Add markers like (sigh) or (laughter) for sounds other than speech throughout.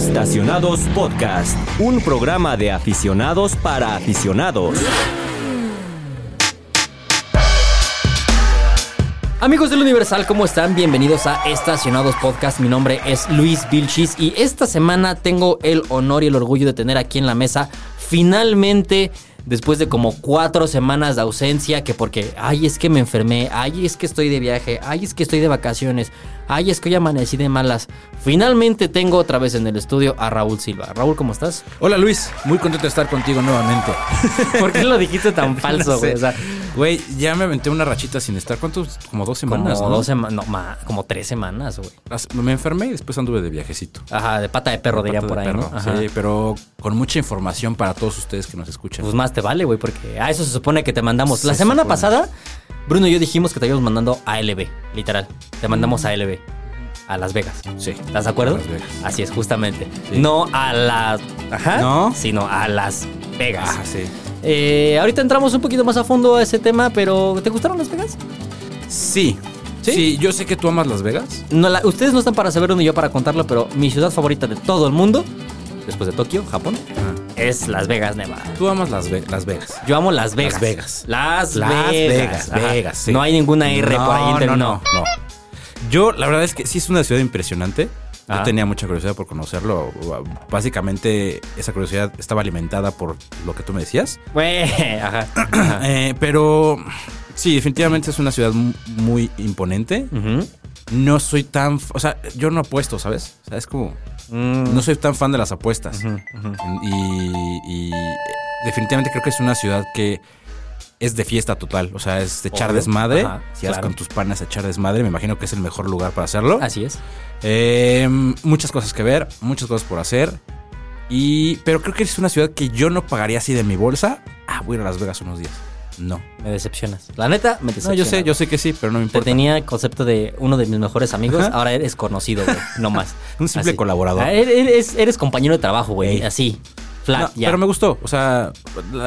Estacionados Podcast, un programa de aficionados para aficionados. Amigos del Universal, ¿cómo están? Bienvenidos a Estacionados Podcast. Mi nombre es Luis Vilchis y esta semana tengo el honor y el orgullo de tener aquí en la mesa finalmente después de como cuatro semanas de ausencia, que porque, ay, es que me enfermé, ay, es que estoy de viaje, ay, es que estoy de vacaciones, ay, es que hoy amanecí de malas. Finalmente tengo otra vez en el estudio a Raúl Silva. Raúl, ¿cómo estás? Hola Luis, muy contento de estar contigo nuevamente. (laughs) ¿Por qué lo dijiste tan (laughs) falso, No sé. güey? O sea, Güey, ya me aventé una rachita sin estar. ¿Cuántos? Como dos como semanas, ¿no? dos semanas, no, ma- como tres semanas, güey. Me enfermé y después anduve de viajecito. Ajá, de pata de perro, diría por ahí, ¿no? perro. Sí, pero con mucha información para todos ustedes que nos escuchan. Pues más te vale, güey, porque a eso se supone que te mandamos. La semana pasada, Bruno y yo dijimos que te íbamos mandando a ALB, literal. Te mandamos a ALB, a Las Vegas. sí. ¿Estás de acuerdo? A Las Vegas. Así es, justamente. Sí. No a las. Ajá. ¿No? Sino a Las Vegas. Sí. Eh, ahorita entramos un poquito más a fondo a ese tema, pero ¿te gustaron Las Vegas? Sí. ¿Sí? ¿Sí? yo sé que tú amas Las Vegas. No, la- ustedes no están para saberlo ni yo para contarlo, pero mi ciudad favorita de todo el mundo, después de Tokio, Japón, es Las Vegas, Nevada. Tú amas Las, Ve- Las Vegas. Yo amo Las Vegas. Las Vegas. Las, Las Vegas. Vegas. Vegas, sí. No hay ninguna R por ahí. No, entre- no, no, no. Yo, la verdad es que sí es una ciudad impresionante. Yo tenía mucha curiosidad por conocerlo. Básicamente, esa curiosidad estaba alimentada por lo que tú me decías. (laughs) Güey, ajá. ajá. Eh, pero sí, definitivamente es una ciudad mu- muy imponente. Ujú. No soy tan. O sea, yo no apuesto, ¿sabes? O sea, es como. Mm. No soy tan fan de las apuestas. Y, y, definitivamente creo que es una ciudad que es de fiesta total. O sea, es de echar desmadre. Ajá, si vas con tus panas a echar desmadre, me imagino que es el mejor lugar para hacerlo. Así es. Eh, muchas cosas que ver, muchas cosas por hacer. Y, pero creo que es una ciudad que yo no pagaría así de mi bolsa. Ah, voy a Las Vegas unos días. No. Me decepcionas. La neta, me No, decepcionas. yo sé, yo sé que sí, pero no me Te importa. tenía el concepto de uno de mis mejores amigos, Ajá. ahora eres conocido, güey. No más. (laughs) Un simple colaborador. Ah, Eres, eres compañero de trabajo, güey. Ey. Así. Flat, No, ya. Pero me gustó. O sea,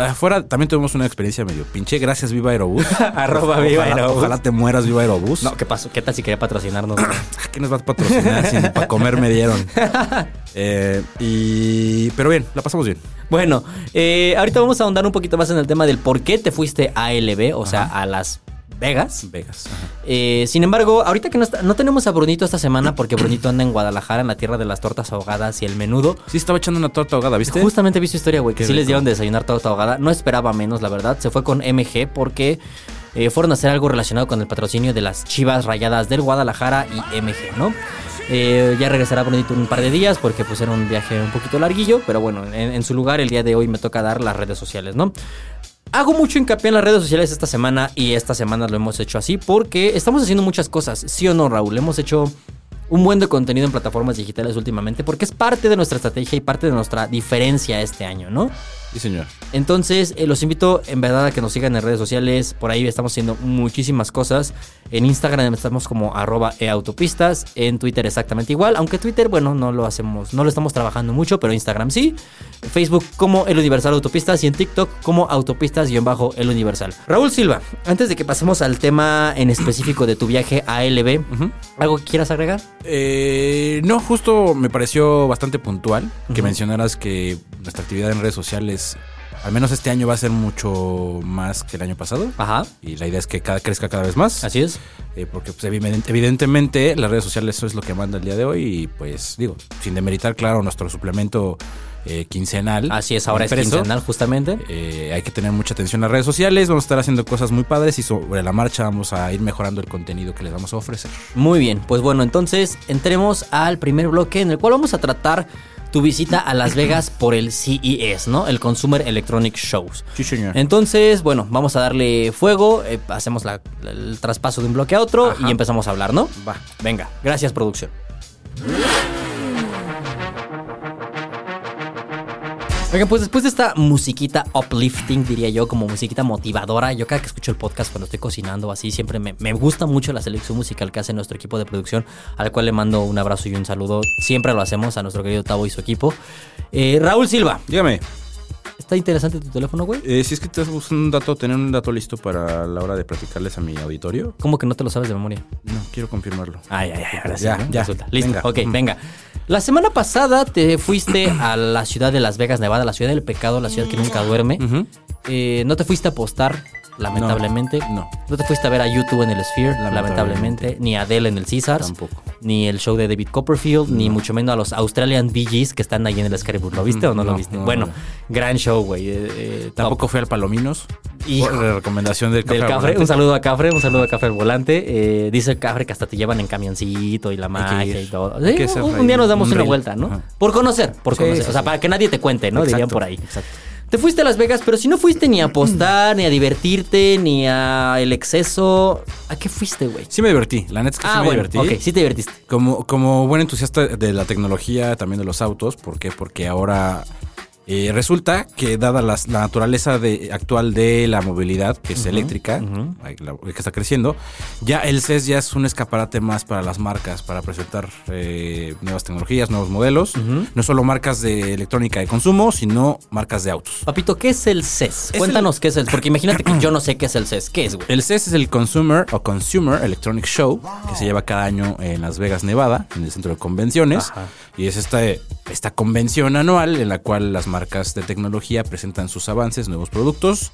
afuera también tuvimos una experiencia medio pinche. Gracias, Viva Aerobús. (laughs) Arroba Viva Aerobús. Ojalá te mueras, Viva Aerobús. No, ¿qué pasó? ¿Qué tal si quería patrocinarnos? (clears throat) ¿Qué nos vas a patrocinar? si para comer me dieron. (laughs) Eh, y... Pero bien, la pasamos bien. Bueno, eh, ahorita vamos a ahondar un poquito más en el tema del por qué te fuiste a LB, o sea, a Las Vegas. Vegas. Eh, sin embargo, ahorita que no, está- no tenemos a Brunito esta semana porque Brunito anda en Guadalajara, en la tierra de las tortas ahogadas y el menudo. Sí, estaba echando una torta ahogada, ¿viste? Justamente vi su historia, güey, que Qué sí les dieron de desayunar torta ahogada. No esperaba menos, la verdad. Se fue con MG porque eh, fueron a hacer algo relacionado con el patrocinio de las chivas rayadas del Guadalajara y MG, ¿no? Eh, ya regresará Brunito en un par de días porque pues era un viaje un poquito larguillo, pero bueno, en, en su lugar el día de hoy me toca dar las redes sociales, ¿no? Hago mucho hincapié en las redes sociales esta semana y esta semana lo hemos hecho así porque estamos haciendo muchas cosas, ¿sí o no, Raúl? Hemos hecho un buen de contenido en plataformas digitales últimamente porque es parte de nuestra estrategia y parte de nuestra diferencia este año, ¿no? Sí, señor. Entonces, eh, los invito en verdad a que nos sigan en redes sociales. Por ahí estamos haciendo muchísimas cosas. En Instagram estamos como arroba eautopistas. En Twitter exactamente igual. Aunque Twitter, bueno, no lo hacemos, no lo estamos trabajando mucho, pero Instagram sí. Facebook como El Universal Autopistas y en TikTok como Autopistas-El Universal. Raúl Silva, antes de que pasemos al tema en específico de tu viaje a LB. ¿algo que quieras agregar? Eh, no, justo me pareció bastante puntual que mencionaras que nuestra actividad en redes sociales, al menos este año, va a ser mucho más que el año pasado. Ajá, Y la idea es que cada, crezca cada vez más. así es. Eh, porque pues, evident- evidentemente las redes sociales eso es lo que manda el día de hoy. Y pues digo, sin demeritar, claro, nuestro suplemento eh, quincenal. Así es, ahora es quincenal justamente. eh, hay que tener mucha atención a las redes sociales. Vamos a estar haciendo cosas muy padres y sobre la marcha vamos a ir mejorando el contenido que les vamos a ofrecer. Muy bien, pues bueno, entonces entremos al primer bloque en el cual vamos a tratar tu visita a Las Vegas por el CES, ¿no? El Consumer Electronic Shows. Sí, señor. Entonces, bueno, vamos a darle fuego, eh, hacemos la- el traspaso de un bloque a otro Ajá. y empezamos a hablar, ¿no? Va. Venga, gracias producción. Oigan, pues después de esta musiquita uplifting, diría yo, como musiquita motivadora, yo cada que escucho el podcast cuando estoy cocinando así, siempre me, me gusta mucho la selección musical que hace nuestro equipo de producción, al cual le mando un abrazo y un saludo. Siempre lo hacemos a nuestro querido Tavo y su equipo. Eh, Raúl Silva, Dígame, ¿está interesante tu teléfono, güey? eh, si es que te un dato, tener un dato listo para la hora de platicarles a mi auditorio. ¿Cómo que no te lo sabes de memoria? No, quiero confirmarlo. Ay, ay, ay, ahora sí, Ya, ¿no? ya. Resulta. Listo, Venga. ok, Mm. venga. La semana pasada te fuiste a la ciudad de Las Vegas, Nevada, la ciudad del pecado, la ciudad que nunca duerme. Eh, no te fuiste a apostar, lamentablemente. No, No te fuiste a ver a YouTube en el Sphere, lamentablemente. Lamentablemente. Ni a Adele en el Caesars. Tampoco. Ni el show de David Copperfield, ni mucho menos a los Australian Bee Gees que están ahí en el Excalibur. ¿Lo viste o no, lo No, viste? no, bueno, no. gran show, güey. eh, eh. Tampoco fui al Palominos. Por la recomendación del Cafre, un saludo a Cafre, un saludo a Cafre al volante. Eh, dice el Cafre que hasta te llevan en camioncito y la magia y todo. Sí, un, un día nos damos un una vuelta, ¿no? Ajá. Por conocer, por conocer. sí, o sea, para que nadie te cuente, ¿no? Dirían Exacto, por ahí. exacto. Te fuiste a Las Vegas, pero si no fuiste ni a apostar, ni a divertirte, ni a el exceso, ¿a qué fuiste, güey? Sí me divertí. La neta es que sí Ah, me bueno, divertí. ok, sí te divertiste. Como, como buen entusiasta de la tecnología, también de los autos, ¿por qué? Porque ahora eh, resulta que dada la naturaleza de, actual de la movilidad, que es eléctrica, la- que está creciendo, ya el CES ya es un escaparate más para las marcas, para presentar eh, nuevas tecnologías, nuevos modelos, no solo marcas de electrónica de consumo, sino marcas de autos. Papito, ¿qué es el CES? Es Cuéntanos qué es el Porque imagínate que yo no sé qué es el CES. ¿Qué es, güey? El CES es el Consumer o Consumer Electronic Show que se lleva cada año en Las Vegas, Nevada, en el centro de convenciones. Ajá. Y es esta, esta convención anual en la cual las marcas de tecnología presentan sus avances, nuevos productos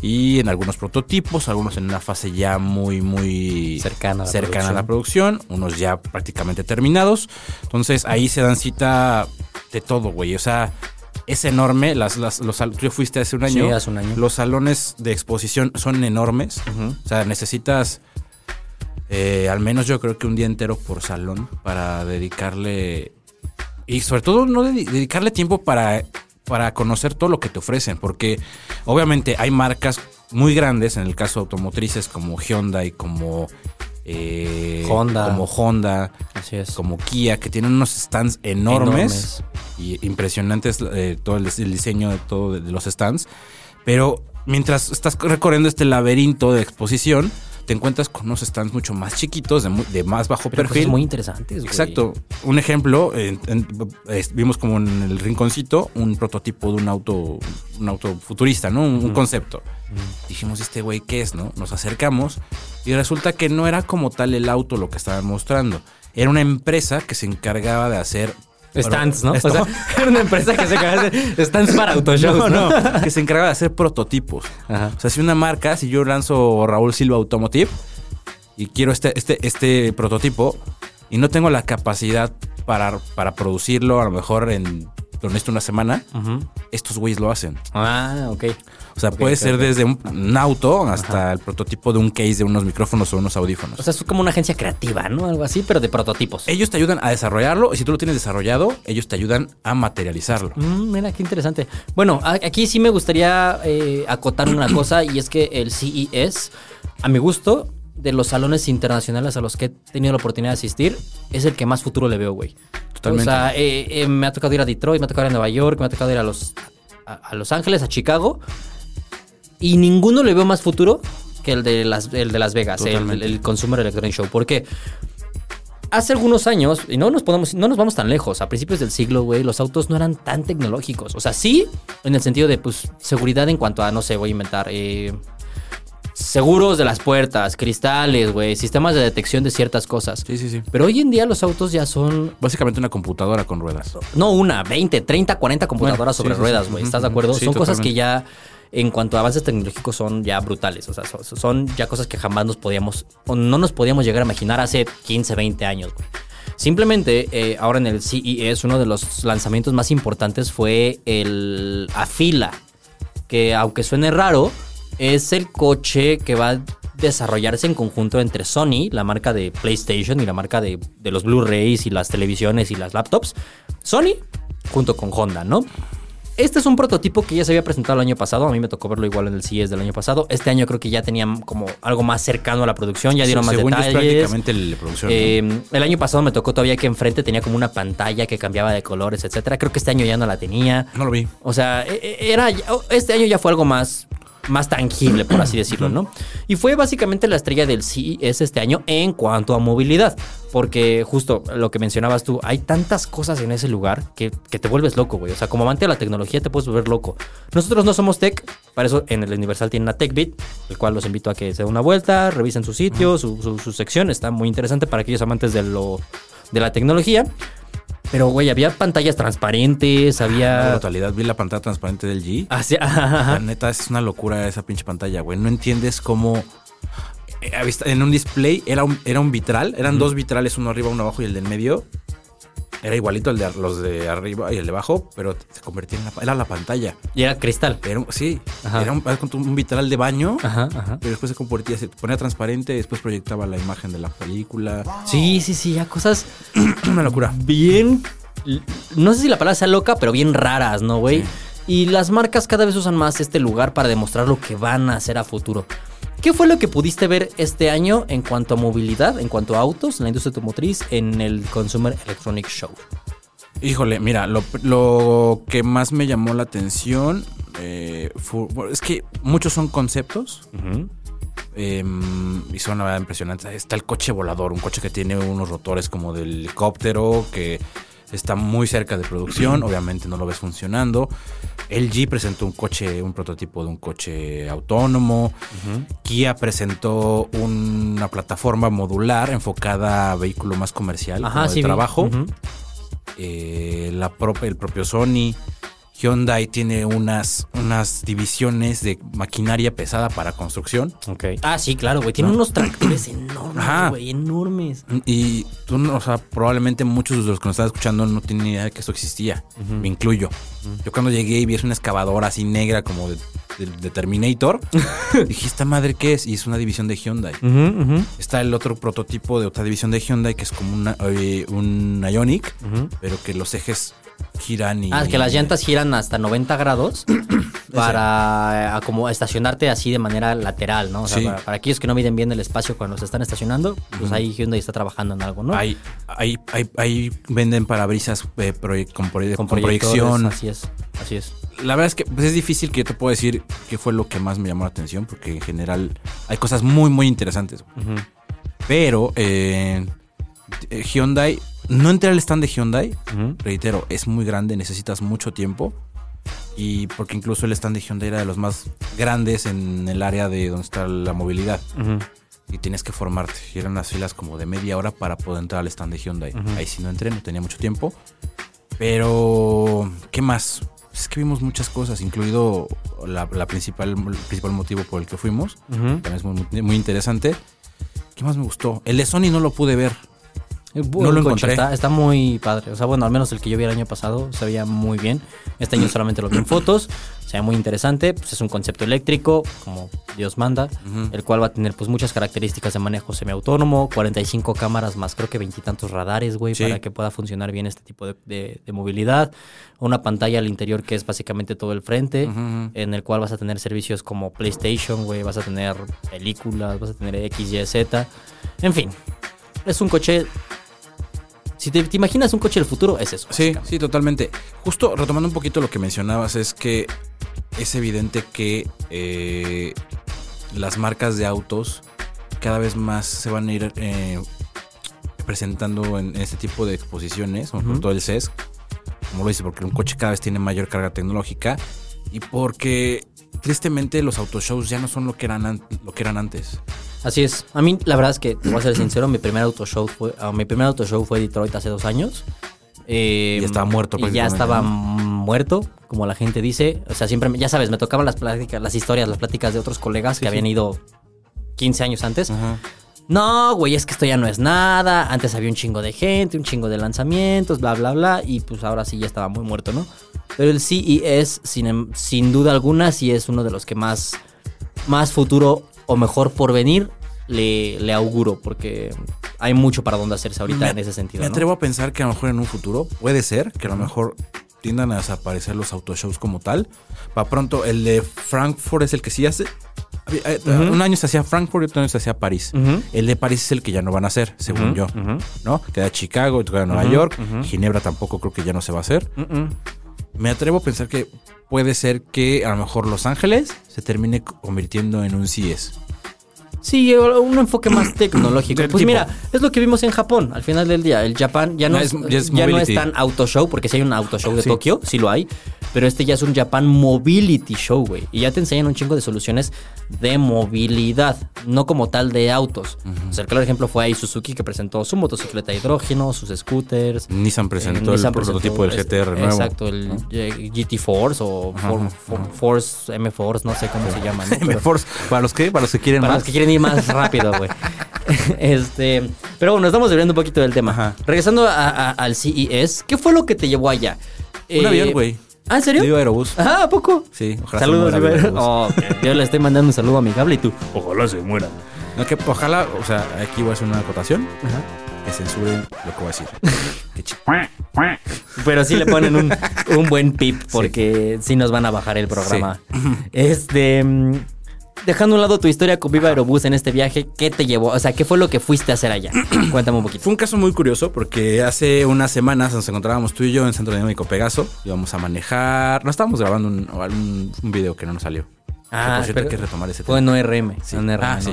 y en algunos prototipos, algunos en una fase ya muy, muy Cercana a la cercana a la producción. unos ya prácticamente terminados. Entonces ahí se dan cita de todo, güey. O sea, es enorme. Las, las, los, tú fuiste hace un año. Sí, hace un año. Los salones de exposición son enormes. O sea, necesitas eh, al menos yo creo que un día entero por salón para dedicarle y sobre todo no dedi- dedicarle tiempo para para conocer todo lo que te ofrecen, porque obviamente hay marcas muy grandes, en el caso automotrices como Hyundai, como eh, Honda. como Honda, Así es. como Kia, que tienen unos stands enormes, Enormes. y impresionantes eh, todo el, el diseño de todo de, de los stands. Pero mientras estás recorriendo este laberinto de exposición, te encuentras con unos stands mucho más chiquitos, de, de más bajo Pero perfil. cosas muy interesantes, güey. Exacto. Un ejemplo, en- en- es- vimos como en el rinconcito un prototipo de un auto, un auto futurista, ¿no? Un, un concepto. Dijimos, este güey, ¿qué es, no? Nos acercamos y resulta que no era como tal el auto lo que estaban mostrando. Era una empresa que se encargaba de hacer... Stands, ¿no? Esto- O sea, (laughs) era una empresa que se encarga de stands para (laughs) autoshows, no, ¿no? no, (laughs) que se encargaba de hacer prototipos. Ajá. O sea, si una marca, si yo lanzo Raúl Silva Automotive y quiero este, este, este prototipo y no tengo la capacidad para, para producirlo, a lo mejor en lo necesito una semana, estos güeyes lo hacen. Ah, ok. O sea, puede ser desde un, un auto hasta el prototipo de un case de unos micrófonos o unos audífonos. O sea, es como una agencia creativa, ¿no? Algo así, pero de prototipos. ellos te ayudan a desarrollarlo y si tú lo tienes desarrollado, ellos te ayudan a materializarlo. Mm, mira, qué interesante. Bueno, aquí sí me gustaría eh, acotar una (clears throat) cosa y es que el CES, a mi gusto, de los salones internacionales a los que he tenido la oportunidad de asistir, es el que más futuro le veo, güey. Totalmente. O sea, eh, eh, me ha tocado ir a Detroit, me ha tocado ir a Nueva York, me ha tocado ir a Los, a, a Los Ángeles, a Chicago, y ninguno le veo más futuro que el de Las, el de Las Vegas, el, Consumer Electronic Show. Porque hace algunos años, y no nos, podemos, no nos vamos tan lejos, a principios del siglo, güey, los autos no eran tan tecnológicos. O sea, sí, en el sentido de, pues, seguridad en cuanto a, no sé, voy a inventar, eh, seguros de las puertas, cristales, güey, sistemas de detección de ciertas cosas. Sí, sí, sí. Pero hoy en día los autos ya son, Básicamente una computadora con ruedas. no una, 20, 30, 40 computadoras Bueno, sobre sí, ruedas, güey. ¿Estás de acuerdo? Son cosas que ya, en cuanto a avances tecnológicos, son ya brutales. O sea, son, ya cosas que jamás nos podíamos, o no nos podíamos llegar a imaginar hace 15, 20 años. Simplemente, eh, ahora en el CES, uno de los lanzamientos más importantes fue el Afila, que aunque suene raro, es el coche que va a desarrollarse en conjunto entre Sony, la marca de PlayStation y la marca de, de los Blu-rays y las televisiones y las laptops. Sony, junto con Honda, ¿no? Este es un prototipo que ya se había presentado el año pasado. A mí me tocó verlo igual en el CES del año pasado. Este año creo que ya tenían como algo más cercano a la producción. Ya dieron más Según yo, es detalles. prácticamente la producción. ¿no? Eh, el año pasado me tocó todavía que enfrente tenía como una pantalla que cambiaba de colores, etcétera. Creo que este año ya no la tenía. no lo vi. O sea, e- e- era este año ya fue algo más más tangible, por así decirlo, ¿no? Y fue básicamente la estrella del CES este año en cuanto a movilidad, porque justo lo que mencionabas tú, hay tantas cosas en ese lugar que, que te vuelves loco, güey. O sea, como amante de la tecnología te puedes volver loco. Nosotros no somos tech, para eso en el Universal tienen una TechBit, el cual los invito a que se den una vuelta, revisen su sitio, su, su- su sección, está muy interesante para aquellos amantes de lo de la tecnología. Pero, güey, había pantallas transparentes, había... brutalidad, vi la pantalla transparente del G. Así- ajá. La neta es una locura esa pinche pantalla, güey. No entiendes cómo. eh, En un display era un, era un vitral, eran dos vitrales, uno arriba, uno abajo y el del medio. Era igualito el de los de arriba y el de abajo, pero se convertía en la, era la pantalla. Y era cristal. Un- sí, Ajá. era un, un vitral de baño, Ajá, ajá. pero después se convertía, se ponía transparente y después proyectaba la imagen de la película. Sí, sí, sí, ya cosas (clears throat) Una locura. bien. No sé si la palabra sea loca, pero bien raras, ¿no, güey? Sí. Y las marcas cada vez usan más este lugar para demostrar lo que van a hacer a futuro. ¿Qué fue lo que pudiste ver este año en cuanto a movilidad, en cuanto a autos, en la industria automotriz, en el Consumer Electronic Show? Híjole, mira, lo, lo que más me llamó la atención eh, fue- es que muchos son conceptos eh, y son la verdad impresionantes. Está el coche volador, un coche que tiene unos rotores como de helicóptero que está muy cerca de producción, obviamente no lo ves funcionando. LG presentó un coche, un prototipo de un coche autónomo. Kia presentó una plataforma modular enfocada a vehículo más comercial, como de vi. trabajo eh, la prop- el propio Sony. Hyundai tiene unas, unas divisiones de maquinaria pesada para construcción. Ah, sí, claro, güey. Tiene No. unos tractores enormes, Ajá. güey, enormes. Y tú, no- o sea, probablemente muchos de los que nos están escuchando no tienen ni idea de que esto existía. Me incluyo. Yo cuando llegué y vi es una excavadora así negra como de, de- de Terminator, (laughs) dije, ¿esta madre qué es? Y es una división de Hyundai. Está el otro prototipo de otra división de Hyundai que es como una, eh, un Ionic, pero que los ejes giran y... Ah, que las llantas giran hasta 90 grados (clears throat) para eh, como estacionarte así de manera lateral, ¿no? O sea, Sí. para, para aquellos que no miden bien el espacio cuando se están estacionando, pues ahí Hyundai está trabajando en algo, ¿no? Ahí, ahí, ahí, ahí venden parabrisas eh, proye- con, proye- Con proyección. Así es, así es. La verdad es que pues, es difícil que yo te puedo decir qué fue lo que más me llamó la atención, porque en general hay cosas muy, muy interesantes. Pero eh, eh, Hyundai, no entré al stand de Hyundai, reitero, es muy grande, necesitas mucho tiempo. Y porque incluso el stand de Hyundai era de los más grandes en el área de donde está la movilidad. Y tienes que formarte. Y eran unas filas como de media hora para poder entrar al stand de Hyundai. Ahí sí no entré, no tenía mucho tiempo. Pero, ¿qué más? Es que vimos muchas cosas, incluido la, la principal, el principal motivo por el que fuimos. También es muy, muy interesante. ¿Qué más me gustó? El de Sony no lo pude ver. No lo encontré. Está, está muy padre. O sea, bueno, al menos el que yo vi el año pasado se veía muy bien. Este año (clears throat) solamente lo vi en fotos. Se ve muy interesante. Pues es un concepto eléctrico, como Dios manda. El cual va a tener pues muchas características de manejo semiautónomo. 45 cámaras más creo que veintitantos radares, güey, Sí. para que pueda funcionar bien este tipo de, de- de movilidad. Una pantalla al interior que es básicamente todo el frente. En el cual vas a tener servicios como PlayStation, güey. Vas a tener películas, vas a tener X, Y, Z. En fin. Es un coche si te, te imaginas un coche del futuro, es eso. Sí, sí, totalmente. Justo retomando un poquito lo que mencionabas, es que es evidente que eh, las marcas de autos cada vez más se van a ir eh, presentando en este tipo de exposiciones, como por Ujú. todo el CES, como lo dice, porque un coche cada vez tiene mayor carga tecnológica y porque tristemente los autoshows ya no son lo que eran, an- lo que eran antes. Así es. A mí, la verdad es que, te voy a ser sincero, mi primer auto show fue, ah, mi primer auto show fue Detroit hace dos años. Eh, Y estaba muerto Y ya estaba muerto, como la gente dice. O sea, siempre, me- ya sabes, me tocaban las pláticas, las historias, las pláticas de otros colegas que sí. habían ido 15 años antes. No, güey, es que esto ya no es nada. Antes había un chingo de gente, un chingo de lanzamientos, bla, bla, bla. Y pues ahora sí ya estaba muy muerto, ¿no? Pero el CES, sin, em- sin duda alguna, sí es uno de los que más, más futuro o mejor por venir le, le auguro. Porque hay mucho para donde hacerse ahorita Me- en ese sentido. Me ¿no? atrevo a pensar que a lo mejor en un futuro puede ser que a lo mejor tiendan a desaparecer los autoshows como tal. Para pronto, el de Frankfurt es el que sí hace. eh. Un año se hacía Frankfurt y otro año se hacía París. El de París es el que ya no van a hacer, según yo. ¿No? Queda Chicago, queda Nueva York. Ginebra tampoco creo que ya no se va a hacer. Me atrevo a pensar que puede ser que a lo mejor Los Ángeles se termine convirtiendo en un CES. Sí, un enfoque más (clears throat) tecnológico. Pues tipo. mira, es lo que vimos en Japón. Al final del día, el Japan ya no, es, es- ya es ya no es tan auto show, porque si hay un auto show de Sí. Tokio, sí lo hay. Pero este ya es un Japan Mobility Show, güey. Y ya te enseñan un chingo de soluciones de movilidad, no como tal de autos. O sea, el claro ejemplo fue ahí Suzuki que presentó su motocicleta de hidrógeno, sus scooters. Nissan presentó Eh, el Nissan prototipo del GTR nuevo. Exacto, el eh, GT Force o Ajá, For- ajá, For- ajá. Force, M Force, no sé cómo se llama. ¿no? (laughs) Pero- Force, para los que, para los que quieren para más. los que quieren ir más (laughs) rápido, güey. (laughs) este, pero bueno, estamos hablando un poquito del tema. Ajá. Regresando a- a- al CES, ¿qué fue lo que te llevó allá? Un Eh, avión, güey. ¿Ah, en serio? Digo Aerobús. Ah, ¿a poco? Sí, ojalá Saludos, se muera Iber. Aerobús. Oh, yo le estoy mandando un saludo amigable y tú. Ojalá se muera. No, que ojalá, o sea, aquí voy a hacer una acotación. Que censuren lo que voy a decir. (laughs) Qué chi- Pero sí le ponen un, un buen pip porque sí. nos van a bajar el programa. Este. Dejando a un lado tu historia con Viva Aerobús en este viaje, ¿qué te llevó? O sea, ¿qué fue lo que fuiste a hacer allá? (clears throat) Cuéntame un poquito. Fue un caso muy curioso porque hace unas semanas nos encontrábamos tú y yo en Centro Dinámico Pegaso. Íbamos a manejar. No estábamos grabando un, un, un video que no nos salió. Ah, Que, por cierto, hay que retomar ese Fue tema. en ORM. Sí. en ORM, Ah, ¿no? sí.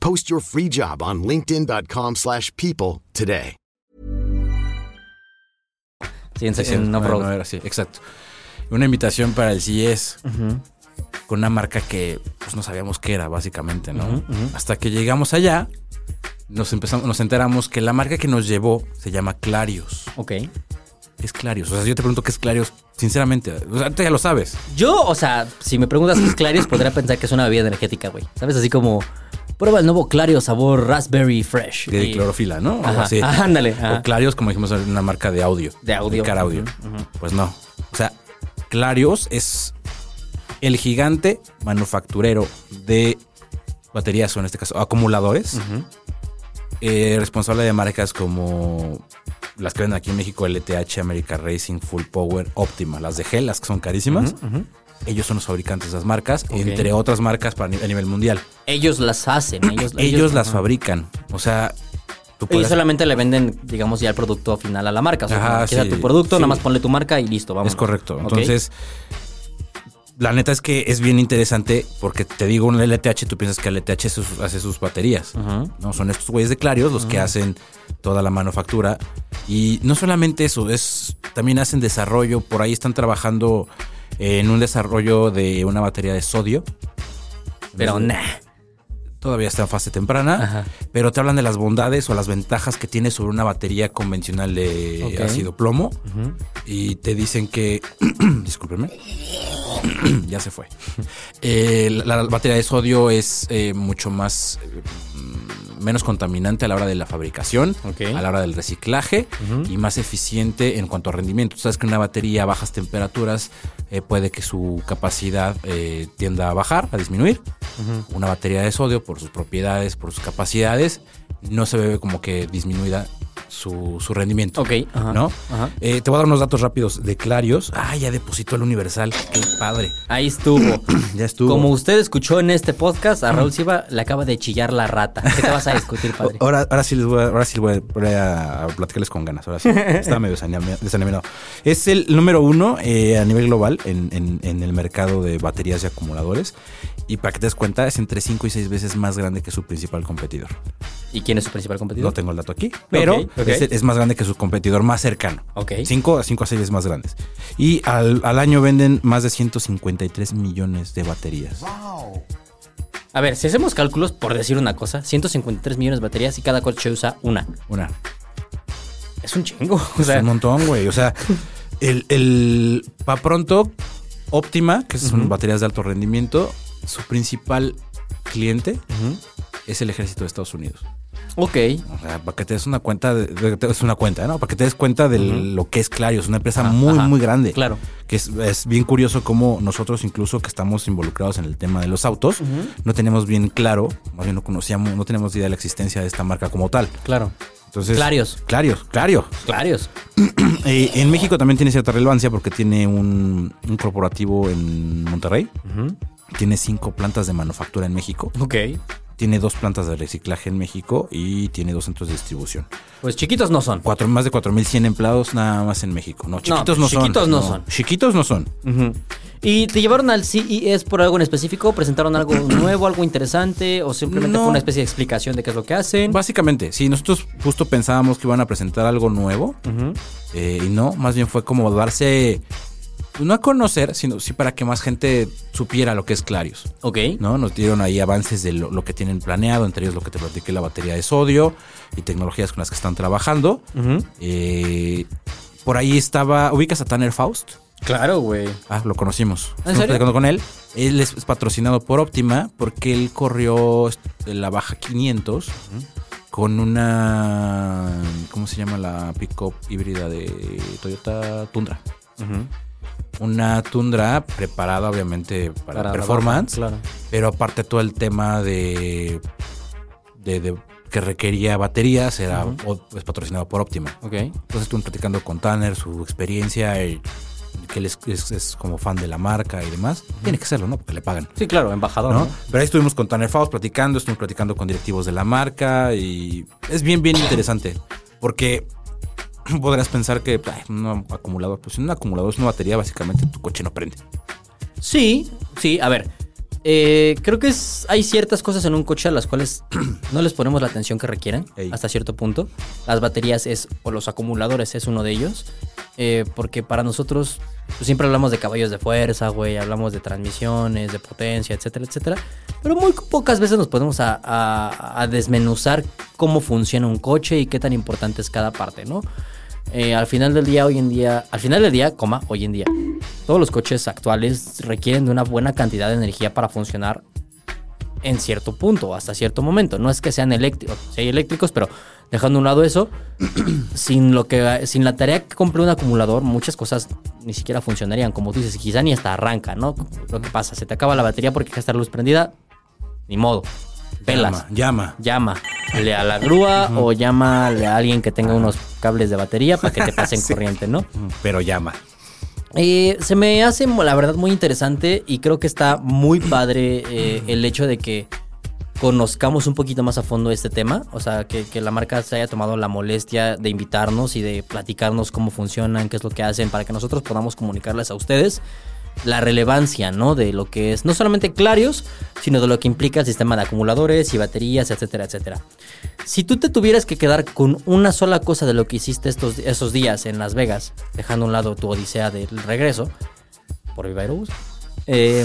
Post your free job on linkedin.com/people slash people today. Sí, en, Sí, sí, no, no era así, exacto. Una invitación para el CES con una marca que pues, no sabíamos qué era, básicamente, ¿no? Hasta que llegamos allá, nos empezamos, nos enteramos que la marca que nos llevó se llama Clarios. Ok. ¿Qué es Clarios? O sea, yo te pregunto qué es Clarios, sinceramente. O sea, tú ya lo sabes. Yo, o sea, si me preguntas qué es Clarios, podría pensar que es una bebida energética, güey. ¿Sabes? Así como, prueba el nuevo Clario sabor Raspberry Fresh. De Y- clorofila, ¿no? Ajá, así. ajá, ándale, ajá. O Clarios, como dijimos, es una marca de audio. De audio. Car audio. Pues no. O sea, Clarios es el gigante manufacturero de baterías, o en este caso, acumuladores. Eh, responsable de marcas como las que venden aquí en México, LTH, America Racing, Full Power, Optima, las de gel, las que son carísimas. Ellos son los fabricantes de esas marcas, entre otras marcas para a nivel mundial. Ellos las hacen. Ellos, Ellos, las ajá. fabrican. O sea, tú Ellos puedes- solamente le venden, digamos, ya el producto final a la marca. O sea, Ajá, sí, tu producto, sí. nada más ponle tu marca y listo, vamos. Es correcto. Entonces, la neta es que es bien interesante porque te digo un LTH, tú piensas que el LTH hace sus, hace sus baterías. No, son estos güeyes de Clarios los que hacen toda la manufactura. Y no solamente eso, es también hacen desarrollo. Por ahí están trabajando en un desarrollo de una batería de sodio. Pero nah. Todavía está en fase temprana, Ajá. pero te hablan de las bondades o las ventajas que tiene sobre una batería convencional de ácido plomo y te dicen que, (clears throat) discúlpenme, (clears throat) ya se fue. Eh, la, la batería de sodio es eh, mucho más eh, mm, menos contaminante a la hora de la fabricación, a la hora del reciclaje y más eficiente en cuanto a rendimiento. Tú sabes que una batería a bajas temperaturas eh, puede que su capacidad eh, tienda a bajar, a disminuir. Una batería de sodio, por sus propiedades, por sus capacidades, no se ve como que disminuida su, su rendimiento. Ok, ajá, ¿No? ajá. Eh, te voy a dar unos datos rápidos de Clarios. Ah, ya depositó el Universal. Qué padre. Ahí estuvo. (clears throat) Ya estuvo. Como usted escuchó en este podcast, a Raúl Silva le acaba de chillar la rata. ¿Qué te vas a discutir, padre? Ahora, ahora sí les voy a, ahora sí voy a, platicarles con ganas. Ahora sí. Estaba medio desanima- desanimado. Es el número uno eh, a nivel global en, en- en el mercado de baterías y acumuladores. Y para que te des cuenta, es entre 5 y 6 veces más grande que su principal competidor. ¿Y quién es su principal competidor? No tengo el dato aquí, pero. Es, es más grande que su competidor más cercano. Ok. 5 a 5 a 6 veces más grandes. Y al, al año venden más de 153 millones de baterías. A ver, si hacemos cálculos, por decir una cosa, 153 millones de baterías y cada coche usa una. Una. Es un chingo. (laughs) O Es un montón, güey. O sea, el, el pa pronto, Optima, que son baterías de alto rendimiento, su principal cliente es el ejército de Estados Unidos. ok. O sea, para que te des una cuenta, de, de- es una cuenta, ¿no? Para que te des cuenta de lo que es Clarios, una empresa Ajá, muy, ajá, muy grande. claro. Que es, es bien curioso cómo nosotros, incluso que estamos involucrados en el tema de los autos, no tenemos bien claro, más bien no conocíamos, no tenemos idea de la existencia de esta marca como tal. Claro. Entonces, Clarios. Clarios, Clario. Clarios. (clears throat) Eh, en México también tiene cierta relevancia porque tiene un, un corporativo en Monterrey. Tiene cinco plantas de manufactura en México. Ok. tiene dos plantas de reciclaje en México y tiene dos centros de distribución. Pues chiquitos no son. Cuatro, más de 4.100 empleados nada más en México. No, chiquitos no, son. chiquitos no son. Chiquitos no son. ¿Y te llevaron al CES por algo en específico? ¿Presentaron algo (clears throat) nuevo, algo interesante? ¿O simplemente No. fue una especie de explicación de qué es lo que hacen? Básicamente, sí, nosotros justo pensábamos que iban a presentar algo nuevo eh, y no, más bien fue como darse, no a conocer, sino sí para que más gente supiera lo que es Clarios. Ok. ¿no? Nos dieron ahí avances de lo, lo que tienen planeado, entre ellos lo que te platiqué, la batería de sodio y tecnologías con las que están trabajando. Ujú. Eh, por ahí estaba, ¿ubicas a Tanner Faust? Claro, güey. Ah, lo conocimos. ¿En Estamos serio? con él. Él es patrocinado por Optima porque él corrió la baja 500 con una, ¿cómo se llama la pickup híbrida de Toyota Tundra? Una Tundra preparada obviamente para, performance, baja, claro. pero aparte todo el tema de, de, de que requería baterías era es patrocinado por Optima. Ok. Entonces estuve platicando con Tanner, su experiencia, y que él es, es- es como fan de la marca y demás. Tiene que serlo, ¿no? Porque le pagan. Sí, claro, embajador. ¿no? ¿no? Pero ahí estuvimos con Tanner Faust platicando, estuvimos platicando con directivos de la marca y es bien, bien interesante. Porque (laughs) podrás pensar que ay, un acumulador, pues un acumulador es una batería, básicamente tu coche no prende. Sí, sí, a ver. eh, creo que es, hay ciertas cosas en un coche a las cuales (clears throat) no les ponemos la atención que requieren Ey. hasta cierto punto. Las baterías es, o los acumuladores es uno de ellos. eh, porque para nosotros pues, siempre hablamos de caballos de fuerza, güey, hablamos de transmisiones, de potencia, etcétera, etcétera. Pero muy pocas veces nos a, a- a desmenuzar cómo funciona un coche y qué tan importante es cada parte, ¿no? Eh, al final del día, hoy en día, al final del día, coma, hoy en día, todos los coches actuales requieren de una buena cantidad de energía para funcionar en cierto punto, hasta cierto momento. No es que sean eléctricos, hay eléctricos, pero dejando a un lado eso, (clears throat) sin lo que, sin la tarea que cumple un acumulador, muchas cosas ni siquiera funcionarían. Como tú dices, quizá ni hasta arranca, ¿no? Lo que pasa, se te acaba la batería porque dejaste la luz prendida, ni modo. Pelas Llama, llama. llámale a la grúa o llámale a alguien que tenga unos cables de batería para que te (laughs) pasen corriente, ¿no? Pero llama. Eh, se me hace, la verdad, muy interesante y creo que está muy padre eh, el hecho de que conozcamos un poquito más a fondo este tema. O sea, que, que la marca se haya tomado la molestia de invitarnos y de platicarnos cómo funcionan, qué es lo que hacen, para que nosotros podamos comunicarles a ustedes la relevancia, ¿no? De lo que es no solamente Clarios, sino de lo que implica el sistema de acumuladores y baterías, etcétera, etcétera. Si tú te tuvieras que quedar con una sola cosa de lo que hiciste estos, esos días en Las Vegas, dejando a un lado tu odisea del regreso por Viva eh,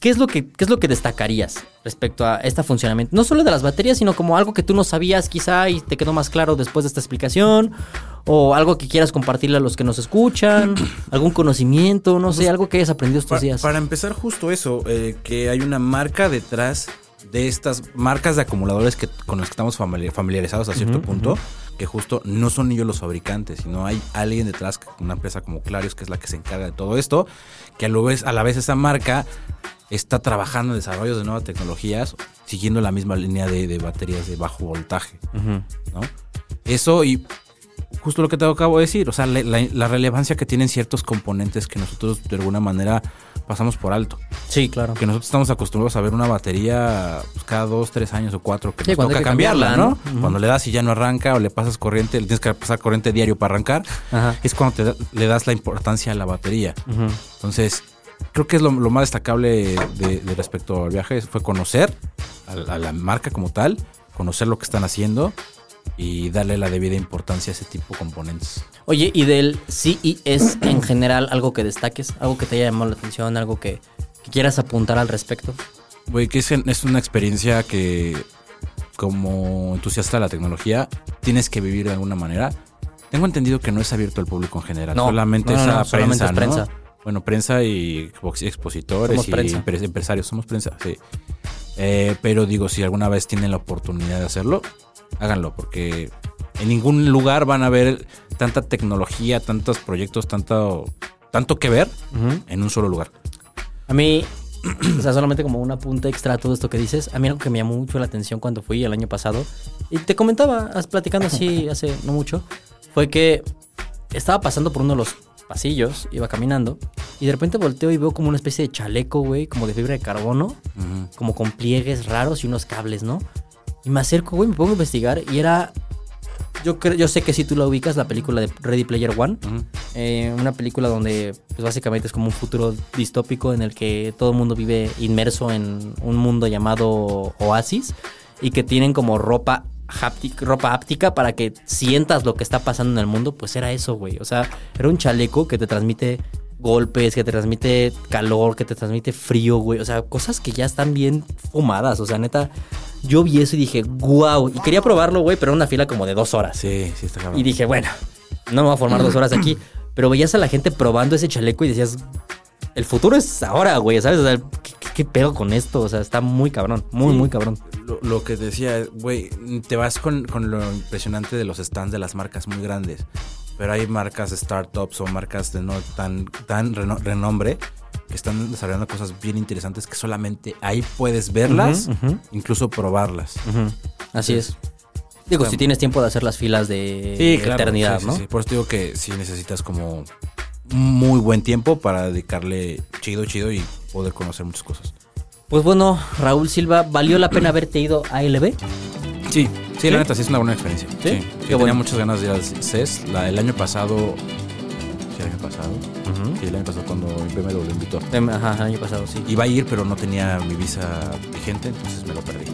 ¿qué, es lo que, ¿qué es lo que destacarías respecto a este funcionamiento? No solo de las baterías, sino como algo que tú no sabías quizá y te quedó más claro después de esta explicación, o algo que quieras compartirle a los que nos escuchan, (clears throat) algún conocimiento, no sé, algo que hayas aprendido estos días. Para empezar justo eso, eh, que hay una marca detrás de estas marcas de acumuladores que, con las que estamos famili- familiarizados a cierto punto, que justo no son ellos los fabricantes, sino hay alguien detrás, una empresa como Clarios, que es la que se encarga de todo esto, que a, lo vez, a la vez esa marca está trabajando en desarrollos de nuevas tecnologías, siguiendo la misma línea de, de baterías de bajo voltaje. ¿no? Eso y justo lo que te acabo de decir, o sea, la, la- la relevancia que tienen ciertos componentes que nosotros de alguna manera pasamos por alto. Sí, claro. Que nosotros estamos acostumbrados a ver una batería pues, cada dos, tres años o cuatro que Sí, nos toca que cambiarla, cambiarla, ¿no? Cuando le das y ya no arranca o le pasas corriente, le tienes que pasar corriente diario para arrancar, Ajá. es cuando te da- le das la importancia a la batería. Entonces, creo que es lo, lo más destacable de, de respecto al viaje, fue conocer a, la- a la marca como tal, conocer lo que están haciendo y darle la debida importancia a ese tipo de componentes. Oye, y del CES en general, algo que destaques, algo que te haya llamado la atención, algo que, que quieras apuntar al respecto. Güey, que es, es una experiencia que como entusiasta de la tecnología tienes que vivir de alguna manera. Tengo entendido que no es abierto al público en general, No, solamente no, no, a no, solamente prensa, es ¿no? prensa. Bueno, prensa y expo- expositores Somos y prensa. empre- empresarios, somos prensa, sí. Eh, pero digo, si alguna vez tienen la oportunidad de hacerlo, háganlo, porque en ningún lugar van a ver tanta tecnología, tantos proyectos, tanto, tanto que ver en un solo lugar. A mí, o sea, solamente como una punta extra a todo esto que dices, a mí algo que me llamó mucho la atención cuando fui el año pasado, y te comentaba, platicando así (laughs) hace no mucho, fue que estaba pasando por uno de los pasillos, iba caminando, Y de repente volteo y veo como una especie de chaleco, güey, como de fibra de carbono, como con pliegues raros y unos cables, ¿no? Y me acerco, güey, me pongo a investigar y era. Yo, creo, yo sé que si tú la ubicas, la película de Ready Player One. Eh, una película donde, pues básicamente es como un futuro distópico en el que todo el mundo vive inmerso en un mundo llamado Oasis y que tienen como ropa haptic- ropa áptica para que sientas lo que está pasando en el mundo, pues era eso, güey. O sea, era un chaleco que te transmite golpes, que te transmite calor, que te transmite frío, güey. O sea, cosas que ya están bien fumadas. O sea, neta, yo vi eso y dije, wow. Y quería probarlo, güey, pero era una fila como de dos horas. Sí, sí, está cabrón. Y dije, bueno, no me voy a formar dos horas aquí. Pero veías a la gente probando ese chaleco y decías, el futuro es ahora, güey, ¿sabes? O sea, ¿qué, qué- qué pedo con esto? O sea, está muy cabrón, muy, Sí. muy cabrón. Lo, lo que decía, güey, te vas con, con lo impresionante de los stands de las marcas muy grandes. Pero hay marcas startups o marcas de no tan, tan reno- renombre que están desarrollando cosas bien interesantes que solamente ahí puedes verlas, incluso probarlas. Así es. Digo, si tienes tiempo de hacer las filas de eternidad, sí, sí, ¿no? sí. Por eso digo que sí necesitas como muy buen tiempo para dedicarle chido, chido y poder conocer muchas cosas. Pues bueno, Raúl Silva, ¿valió la pena haberte ido a LB? Sí, sí, ¿Sí? la neta sí es una buena experiencia. ¿Sí? Sí, Qué sí, tenía bueno. muchas ganas de ir al CES. La- el año pasado. ¿Sí, el año pasado? Sí, el año pasado cuando BMW lo invitó. Em, Ajá, el año pasado, sí. Iba a ir, pero no tenía mi visa vigente, entonces me lo perdí.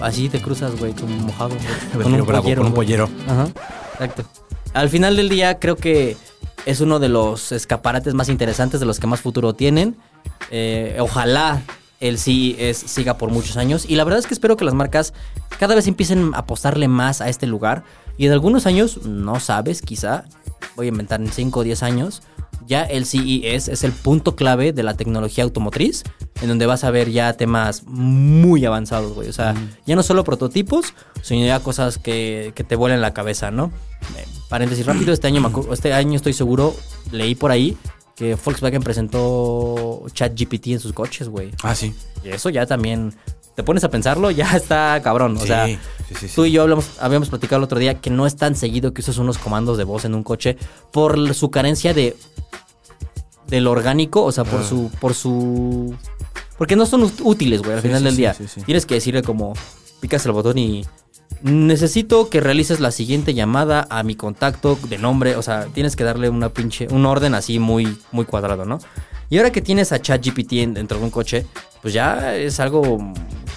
Así te cruzas, güey, como mojado. güey, (laughs) Con un bravo, pollero. con un pollero. Ajá, exacto. Al final del día creo que es uno de los escaparates más interesantes, de los que más futuro tienen. Eh, ojalá el CES siga por muchos años. Y la verdad es que espero que las marcas cada vez empiecen a apostarle más a este lugar. Y en algunos años, no sabes, quizá, voy a inventar en 5 o 10 años, ya el CES es el punto clave de la tecnología automotriz, en donde vas a ver ya temas muy avanzados, güey. O sea, ya no solo prototipos, sino ya cosas que, que te vuelan la cabeza, ¿no? Eh, paréntesis rápido, este año, este año estoy seguro, leí por ahí que Volkswagen presentó ChatGPT en sus coches, güey. Ah, sí. Y eso ya también, te pones a pensarlo, ya (laughs) está cabrón. O Sí, sea, sí, sí, tú y yo hablamos, habíamos platicado el otro día que no es tan seguido que uses unos comandos de voz en un coche por su carencia de del orgánico, o sea, por Ah. su por su porque no son út- útiles, güey, al final del día. Tienes que decirle como picas el botón y necesito que realices la siguiente llamada a mi contacto de nombre, o sea, tienes que darle una pinche un orden así muy muy cuadrado, ¿no? Y ahora que tienes a ChatGPT en- dentro de un coche, pues ya es algo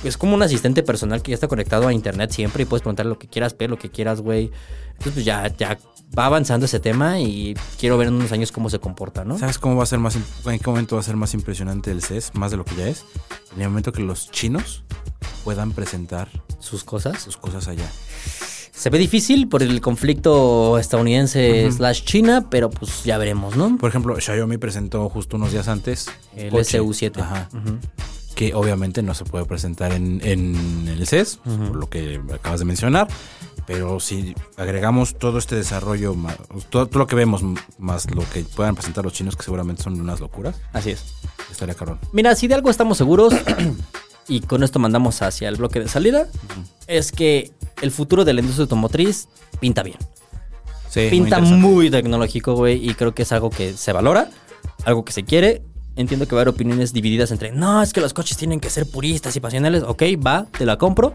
es como un asistente personal que ya está conectado a internet siempre y puedes preguntarle lo que quieras, ver lo que quieras, güey. Entonces pues ya ya va avanzando ese tema y quiero ver en unos años cómo se comporta, ¿no? ¿Sabes cómo va a ser más, en qué momento va a ser más impresionante el CES, más de lo que ya es? En el momento que los chinos puedan presentar Sus cosas. sus cosas allá. Se ve difícil por el conflicto estadounidense slash China, pero pues ya veremos, ¿no? Por ejemplo, Xiaomi presentó justo unos días antes El coche. SU7. Ajá. Que obviamente no se puede presentar en, en el CES, por lo que acabas de mencionar. Pero si agregamos todo este desarrollo, todo, todo lo que vemos, más lo que puedan presentar los chinos, que seguramente son unas locuras, Así es. estaría cabrón. Mira, si de algo estamos seguros, y con esto mandamos hacia el bloque de salida, es que el futuro de la industria automotriz pinta bien. Sí, pinta interesante. muy, tecnológico, güey, y creo que es algo que se valora, algo que se quiere. Entiendo que va a haber opiniones divididas entre, no, es que los coches tienen que ser puristas y pasionales. Ok, va, te la compro.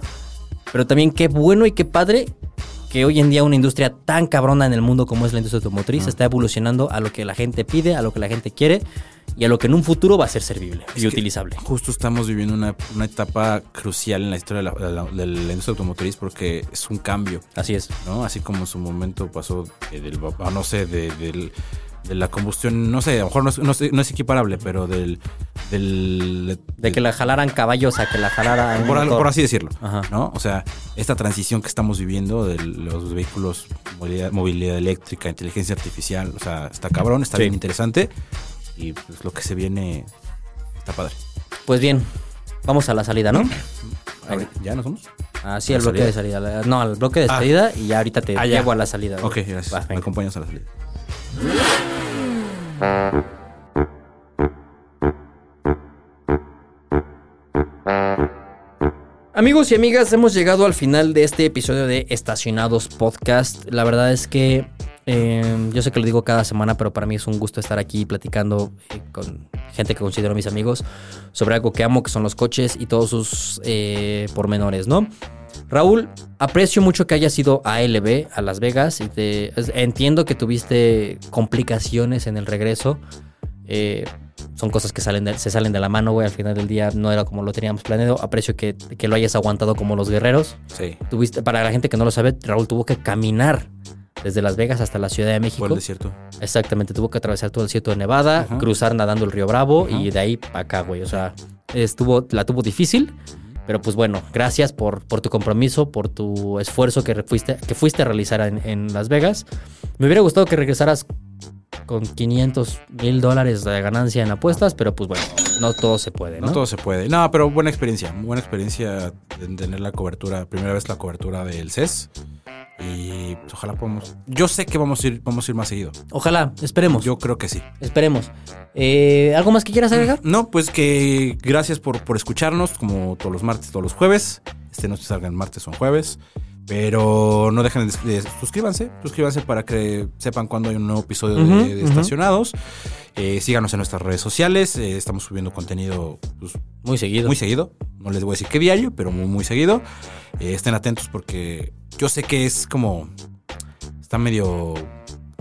Pero también qué bueno y qué padre que hoy en día una industria tan cabrona en el mundo como es la industria automotriz está evolucionando a lo que la gente pide, a lo que la gente quiere y a lo que en un futuro va a ser servible Es y utilizable. Justo estamos viviendo una, una etapa crucial en la historia de la, de la- de la industria automotriz porque es un cambio. Así es. ¿no? Así como en su momento pasó eh, del, no sé, de, del- de la combustión, no sé, a lo mejor no es, no es- no es equiparable, pero del, del De que la jalaran caballos a que la jalara. por, así decirlo, Ajá. ¿no? O sea, esta transición que estamos viviendo de los vehículos, movilidad, movilidad eléctrica, inteligencia artificial, o sea, está cabrón, está Sí. bien interesante y pues lo que se viene está padre. Pues bien, vamos a la salida, ¿no? A ver, ¿Ya nos vamos? Así, ¿La al bloque salida? de salida. No, al bloque de Ah. salida y ya ahorita te Ah, ya. llevo a la salida. Ok, gracias. Va, Me acompañas a la salida. Amigos y amigas, hemos llegado al final de este episodio de Estacionados Podcast. La verdad es que Eh, yo sé que lo digo cada semana, pero para mí es un gusto estar aquí platicando eh, con gente que considero mis amigos sobre algo que amo, que son los coches y todos sus eh, pormenores, ¿no? Raúl, aprecio mucho que hayas ido a LB, a Las Vegas, y te, entiendo que tuviste complicaciones en el regreso. Eh, son cosas que salen de- se salen de la mano, güey. Al final del día no era como lo teníamos planeado. Aprecio que, que lo hayas aguantado como los guerreros. Sí. Tuviste, para la gente que no lo sabe, Raúl tuvo que caminar desde Las Vegas hasta la Ciudad de México. Por el desierto. Exactamente, tuvo que atravesar todo el desierto de Nevada, Ajá. cruzar nadando el río Bravo Ajá. y de ahí para acá, güey. O sea, estuvo, la tuvo difícil, pero pues bueno, gracias por, por tu compromiso, por tu esfuerzo que fuiste, que fuiste a realizar en, en Las Vegas. Me hubiera gustado que regresaras con 500 mil dólares de ganancia en apuestas, pero pues bueno, no todo se puede, ¿no? No todo se puede. No, pero buena experiencia. Buena experiencia de tener la cobertura, primera vez la cobertura del CES. Y pues, ojalá podamos. Yo sé que vamos a ir, vamos a ir más seguido. Ojalá, esperemos, Yo creo que sí. esperemos. Eh, ¿Algo más que quieras agregar? No, pues que gracias por, por escucharnos, como todos los martes, todos los jueves. Este no se salga en martes o en jueves. Pero no dejen de, suscríbanse, suscríbanse para que sepan cuando hay un nuevo episodio de-. Estacionados. Eh, síganos en nuestras redes sociales, eh, estamos subiendo contenido pues, Muy seguido. muy seguido. No les voy a decir que diario, pero muy, muy seguido. Eh, estén atentos porque yo sé que es como. Está medio.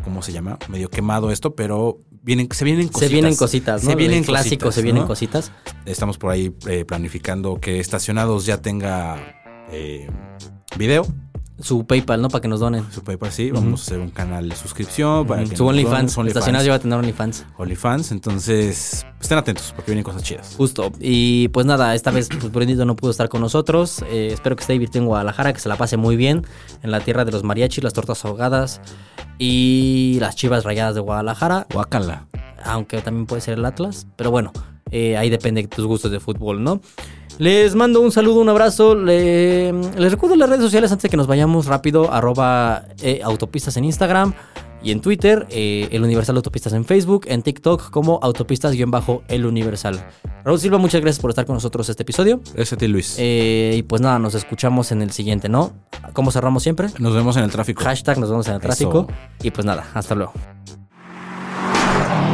¿Cómo se llama? Medio quemado esto, pero vienen, se vienen cositas. se vienen cositas, ¿no? Se vienen El clásico, cositas, se vienen ¿no? cositas. Estamos por ahí planificando que Estacionados ya tenga video. Su PayPal, ¿no? Para que nos donen. Su PayPal sí. Vamos a hacer un canal de suscripción. Para que Su OnlyFans. Estacionados ya va a tener OnlyFans. OnlyFans. Entonces, estén atentos porque vienen cosas chidas. Justo. Y pues nada, esta vez pues, Brendito no pudo estar con nosotros. Eh, espero que esté divirtiendo en Guadalajara, que se la pase muy bien en la tierra de los mariachis, las tortas ahogadas y las chivas rayadas de Guadalajara. Guácala. Aunque también puede ser el Atlas. Pero bueno, eh, ahí depende de tus gustos de fútbol, ¿no? Les mando un saludo, un abrazo. Le- les recuerdo las redes sociales antes de que nos vayamos rápido. Arroba eh, autopistas en Instagram y en Twitter. eh, el Universal Autopistas en Facebook. En TikTok como autopistas-el Universal. Raúl Silva, muchas gracias por estar con nosotros este episodio. Ese a ti, Luis. Eh, y pues nada, nos escuchamos en el siguiente, ¿no? ¿Cómo cerramos siempre? Nos vemos en el tráfico. Hashtag nos vemos en el Eso. tráfico. Y pues nada, hasta luego.